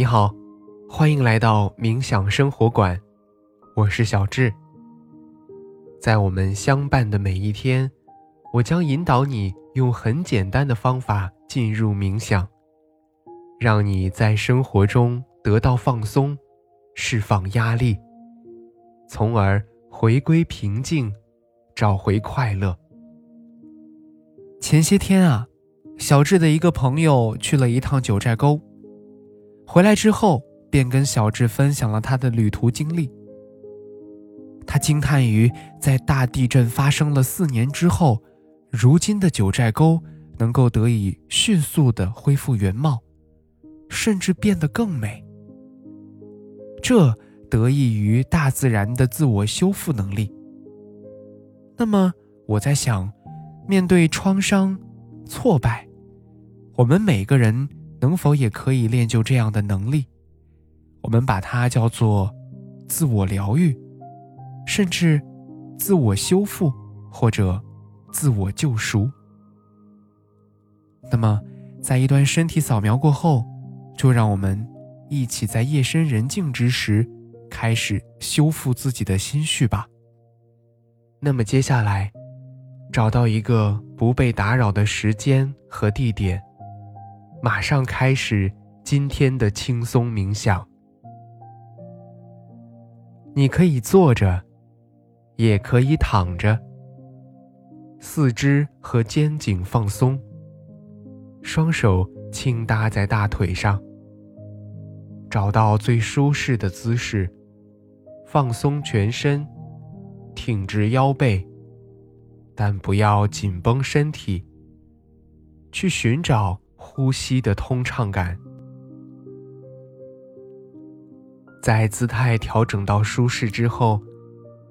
你好，欢迎来到冥想生活馆，我是小智。在我们相伴的每一天，我将引导你用很简单的方法进入冥想，让你在生活中得到放松，释放压力，从而回归平静，找回快乐。前些天啊，小智的一个朋友去了一趟九寨沟。回来之后，便跟小智分享了他的旅途经历。他惊叹于在大地震发生了四年之后，如今的九寨沟能够得以迅速的恢复原貌，甚至变得更美。这得益于大自然的自我修复能力。那么，我在想，面对创伤、挫败，我们每个人。能否也可以练就这样的能力？我们把它叫做自我疗愈，甚至自我修复或者自我救赎。那么，在一段身体扫描过后，就让我们一起在夜深人静之时，开始修复自己的心绪吧。那么接下来，找到一个不被打扰的时间和地点。马上开始今天的轻松冥想。你可以坐着，也可以躺着。四肢和肩颈放松，双手轻搭在大腿上。找到最舒适的姿势，放松全身，挺直腰背，但不要紧绷身体。去寻找。呼吸的通畅感，在姿态调整到舒适之后，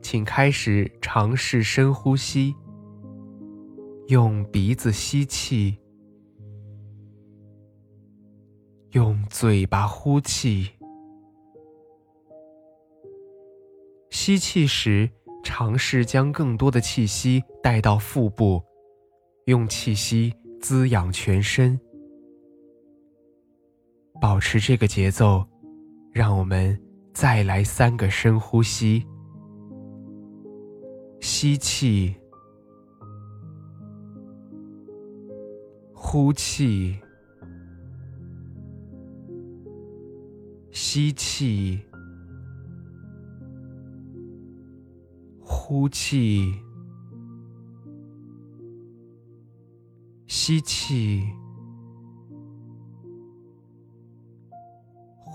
请开始尝试深呼吸。用鼻子吸气，用嘴巴呼气。吸气时，尝试将更多的气息带到腹部，用气息滋养全身。保持这个节奏，让我们再来三个深呼吸。吸气，呼气，吸气，呼气，吸气。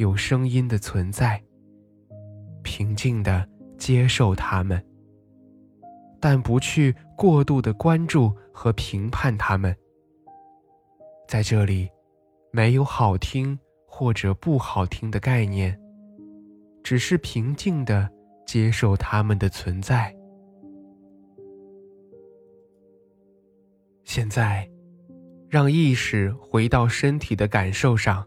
有声音的存在，平静的接受它们，但不去过度的关注和评判它们。在这里，没有好听或者不好听的概念，只是平静的接受它们的存在。现在，让意识回到身体的感受上。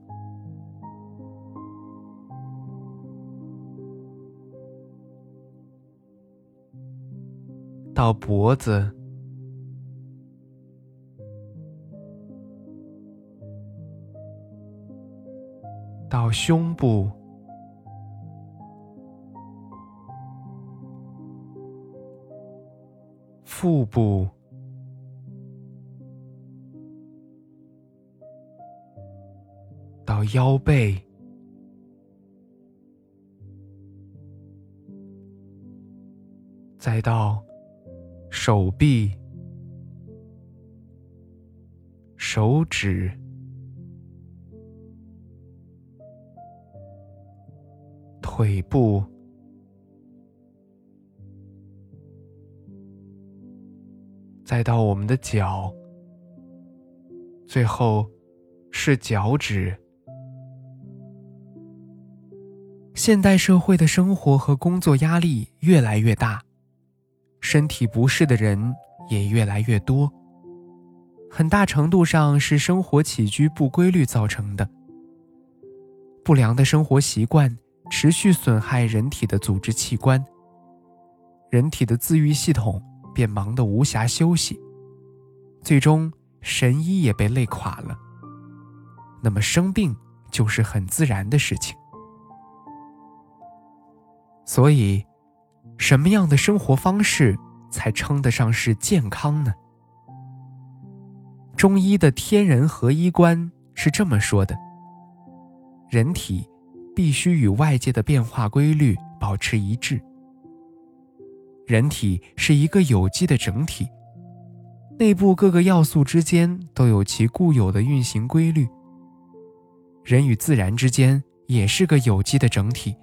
到脖子。到胸部。腹部。到腰背。再到手臂、手指、腿部。再到我们的脚，最后是脚趾。现代社会的生活和工作压力越来越大，身体不适的人也越来越多。很大程度上是生活起居不规律造成的。不良的生活习惯持续损害人体的组织器官，人体的自愈系统。便忙得无暇休息，最终神医也被累垮了。那么生病就是很自然的事情。所以，什么样的生活方式才称得上是健康呢？中医的天人合一观是这么说的：人体必须与外界的变化规律保持一致。人体是一个有机的整体，内部各个要素之间都有其固有的运行规律。人与自然之间也是个有机的整体，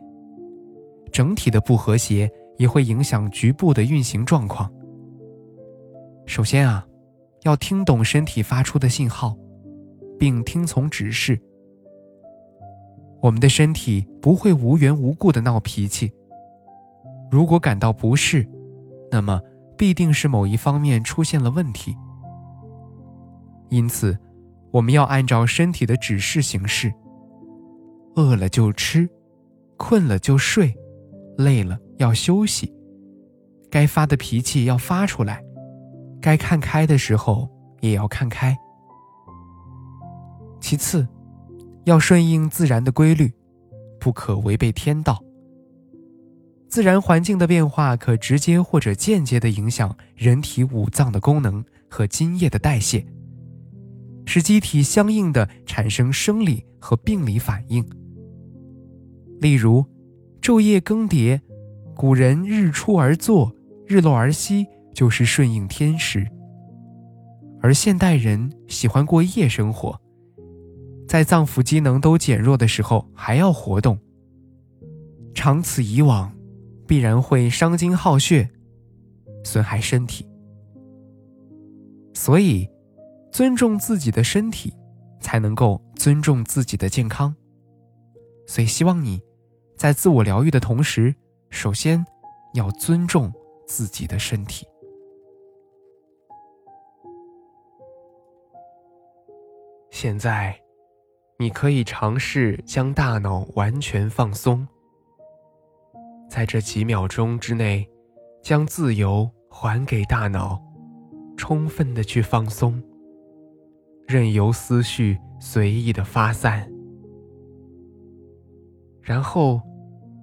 整体的不和谐也会影响局部的运行状况。首先啊，要听懂身体发出的信号，并听从指示。我们的身体不会无缘无故的闹脾气，如果感到不适。那么，必定是某一方面出现了问题。因此，我们要按照身体的指示行事。饿了就吃，困了就睡，累了要休息。该发的脾气要发出来，该看开的时候也要看开。其次，要顺应自然的规律，不可违背天道。自然环境的变化可直接或者间接地影响人体五脏的功能和津液的代谢，使机体相应的产生生理和病理反应。例如，昼夜更迭，古人日出而作，日落而息，就是顺应天时；而现代人喜欢过夜生活，在脏腑机能都减弱的时候还要活动，长此以往。必然会伤筋耗血，损害身体。所以，尊重自己的身体，才能够尊重自己的健康。所以，希望你在自我疗愈的同时，首先要尊重自己的身体。现在，你可以尝试将大脑完全放松。在这几秒钟之内，将自由还给大脑，充分的去放松，任由思绪随意的发散，然后